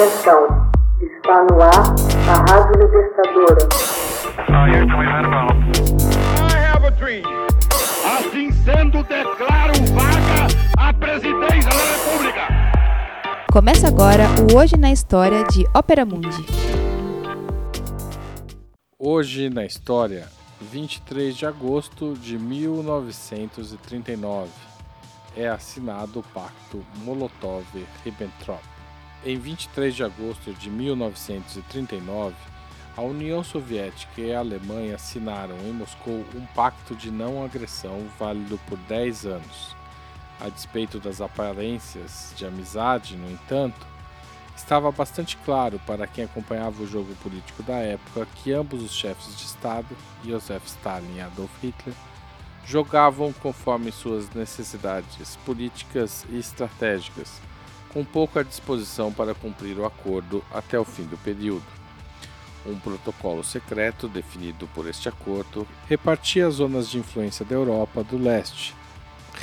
Atenção, está no ar a Rádio Libertadora. Assim sendo, declaro vaga a presidência da República. Começa agora o Hoje na História de Ópera Mundi. Hoje na História, 23 de agosto de 1939, é assinado o Pacto Molotov-Ribbentrop. Em 23 de agosto de 1939, a União Soviética e a Alemanha assinaram em Moscou um pacto de não agressão válido por 10 anos. A despeito das aparências de amizade, no entanto, estava bastante claro para quem acompanhava o jogo político da época que ambos os chefes de Estado, Joseph Stalin e Adolf Hitler, jogavam conforme suas necessidades políticas e estratégicas com pouca disposição para cumprir o acordo até o fim do período. Um protocolo secreto definido por este acordo repartia as zonas de influência da Europa do leste.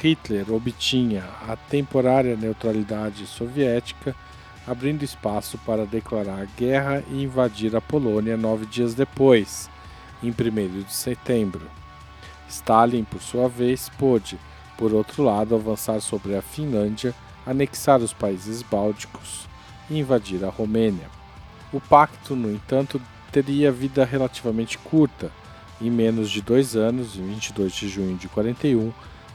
Hitler obtinha a temporária neutralidade soviética, abrindo espaço para declarar guerra e invadir a Polônia nove dias depois, em 1 de setembro. Stalin, por sua vez, pôde, por outro lado, avançar sobre a Finlândia anexar os países bálticos e invadir a Romênia. O pacto, no entanto, teria vida relativamente curta. Em menos de dois anos, em 22 de junho de 41,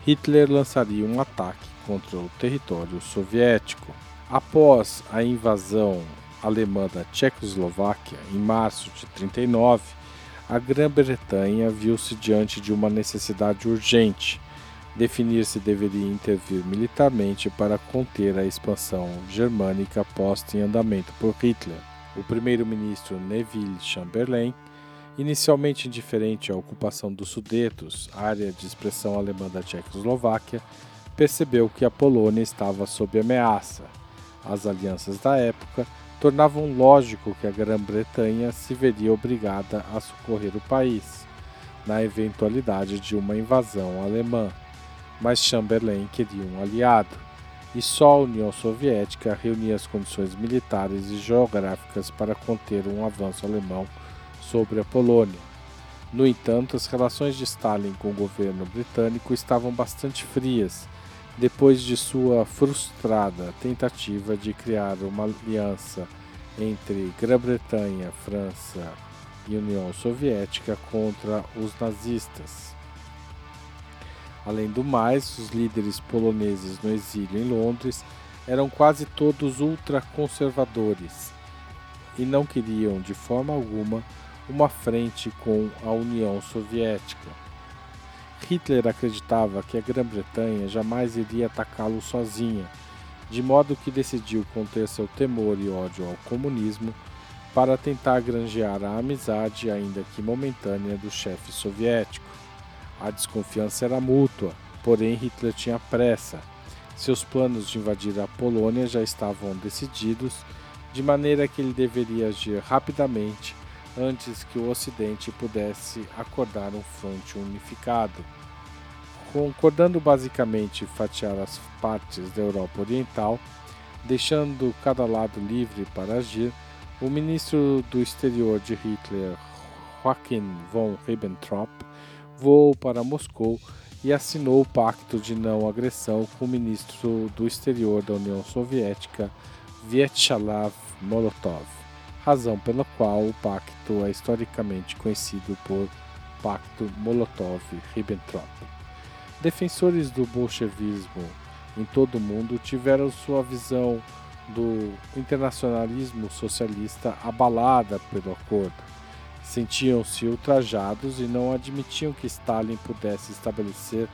Hitler lançaria um ataque contra o território soviético. Após a invasão alemã da Tchecoslováquia em março de 39, a Grã-Bretanha viu-se diante de uma necessidade urgente definir se deveria intervir militarmente para conter a expansão germânica posta em andamento por Hitler. O primeiro-ministro Neville Chamberlain, inicialmente indiferente à ocupação dos Sudetos, área de expressão alemã da Tchecoslováquia, percebeu que a Polônia estava sob ameaça. As alianças da época tornavam lógico que a Grã-Bretanha se veria obrigada a socorrer o país, na eventualidade de uma invasão alemã mas Chamberlain queria um aliado, e só a União Soviética reunia as condições militares e geográficas para conter um avanço alemão sobre a Polônia. No entanto, as relações de Stalin com o governo britânico estavam bastante frias, depois de sua frustrada tentativa de criar uma aliança entre Grã-Bretanha, França e União Soviética contra os nazistas. Além do mais, os líderes poloneses no exílio em Londres eram quase todos ultraconservadores e não queriam de forma alguma uma frente com a União Soviética. Hitler acreditava que a Grã-Bretanha jamais iria atacá-lo sozinha, de modo que decidiu conter seu temor e ódio ao comunismo para tentar granjear a amizade, ainda que momentânea, do chefe soviético. A desconfiança era mútua, porém Hitler tinha pressa. Seus planos de invadir a Polônia já estavam decididos, de maneira que ele deveria agir rapidamente antes que o Ocidente pudesse acordar um fronte unificado. Concordando basicamente fatiar as partes da Europa Oriental, deixando cada lado livre para agir, o ministro do exterior de Hitler, Joachim von Ribbentrop, voou para Moscou e assinou o pacto de não agressão com o ministro do exterior da União Soviética, Vyacheslav Molotov, razão pela qual o pacto é historicamente conhecido por Pacto Molotov-Ribbentrop. Defensores do bolchevismo em todo o mundo tiveram sua visão do internacionalismo socialista abalada pelo acordo Sentiam-se ultrajados e não admitiam que Stalin pudesse estabelecer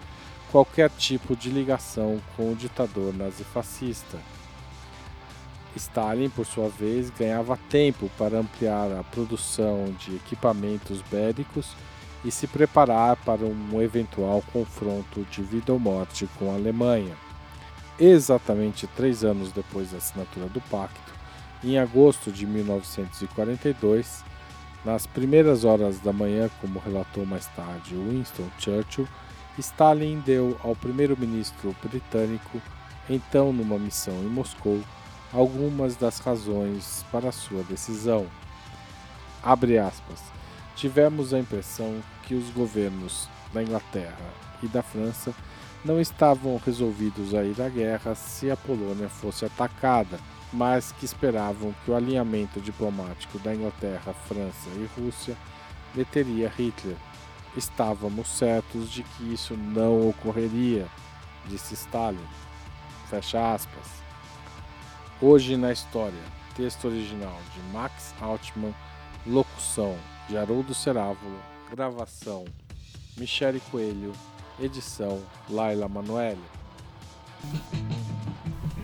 qualquer tipo de ligação com o ditador nazifascista. Stalin, por sua vez, ganhava tempo para ampliar a produção de equipamentos bélicos e se preparar para um eventual confronto de vida ou morte com a Alemanha. Exatamente três anos depois da assinatura do pacto, em agosto de 1942, nas primeiras horas da manhã, como relatou mais tarde Winston Churchill, Stalin deu ao primeiro-ministro britânico, então numa missão em Moscou, algumas das razões para sua decisão. Abre aspas. Tivemos a impressão que os governos da Inglaterra e da França não estavam resolvidos a ir à guerra se a Polônia fosse atacada, mas que esperavam que o alinhamento diplomático da Inglaterra, França e Rússia deteria Hitler. Estávamos certos de que isso não ocorreria, disse Stalin. Fecha aspas. Hoje na história, texto original de Max Altman, locução de Haroldo Cerávulo, gravação Michele Coelho, edição Laila Manoeli.